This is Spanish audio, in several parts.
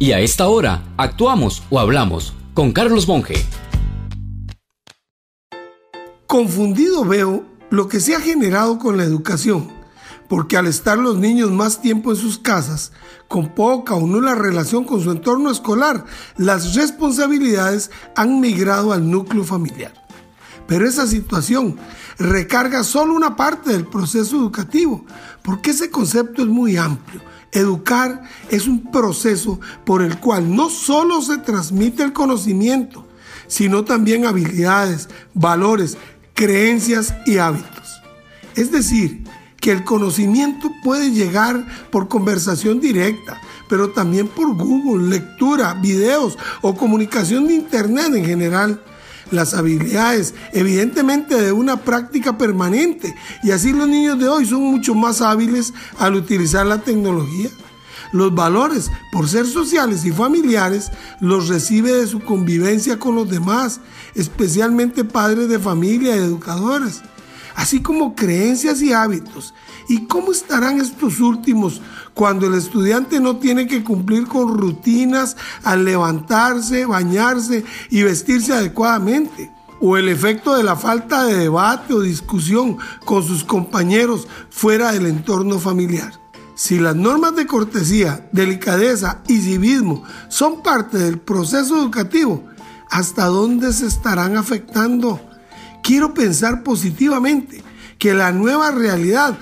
Y a esta hora, actuamos o hablamos con Carlos Monge. Confundido veo lo que se ha generado con la educación, porque al estar los niños más tiempo en sus casas, con poca o nula relación con su entorno escolar, las responsabilidades han migrado al núcleo familiar. Pero esa situación recarga solo una parte del proceso educativo, porque ese concepto es muy amplio Educar es un proceso por el cual no solo se transmite el conocimiento, sino también habilidades, valores, creencias y hábitos. Es decir, que el conocimiento puede llegar por conversación directa, pero también por Google, lectura, videos o comunicación de Internet en general las habilidades, evidentemente de una práctica permanente. Y así los niños de hoy son mucho más hábiles al utilizar la tecnología. Los valores, por ser sociales y familiares, los recibe de su convivencia con los demás, especialmente padres de familia y educadores, así como creencias y hábitos. ¿Y cómo estarán estos últimos cuando el estudiante no tiene que cumplir con rutinas al levantarse, bañarse y vestirse adecuadamente? o el efecto de la falta de debate o discusión con sus compañeros fuera del entorno familiar. Si las normas de cortesía, delicadeza y civismo son parte del proceso educativo, ¿hasta dónde se estarán afectando? Quiero pensar positivamente que la nueva realidad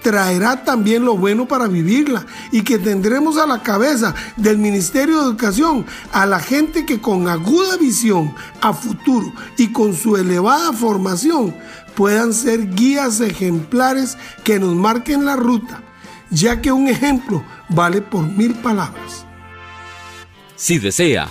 traerá también lo bueno para vivirla y que tendremos a la cabeza del Ministerio de Educación a la gente que con aguda visión a futuro y con su elevada formación puedan ser guías ejemplares que nos marquen la ruta, ya que un ejemplo vale por mil palabras. Si desea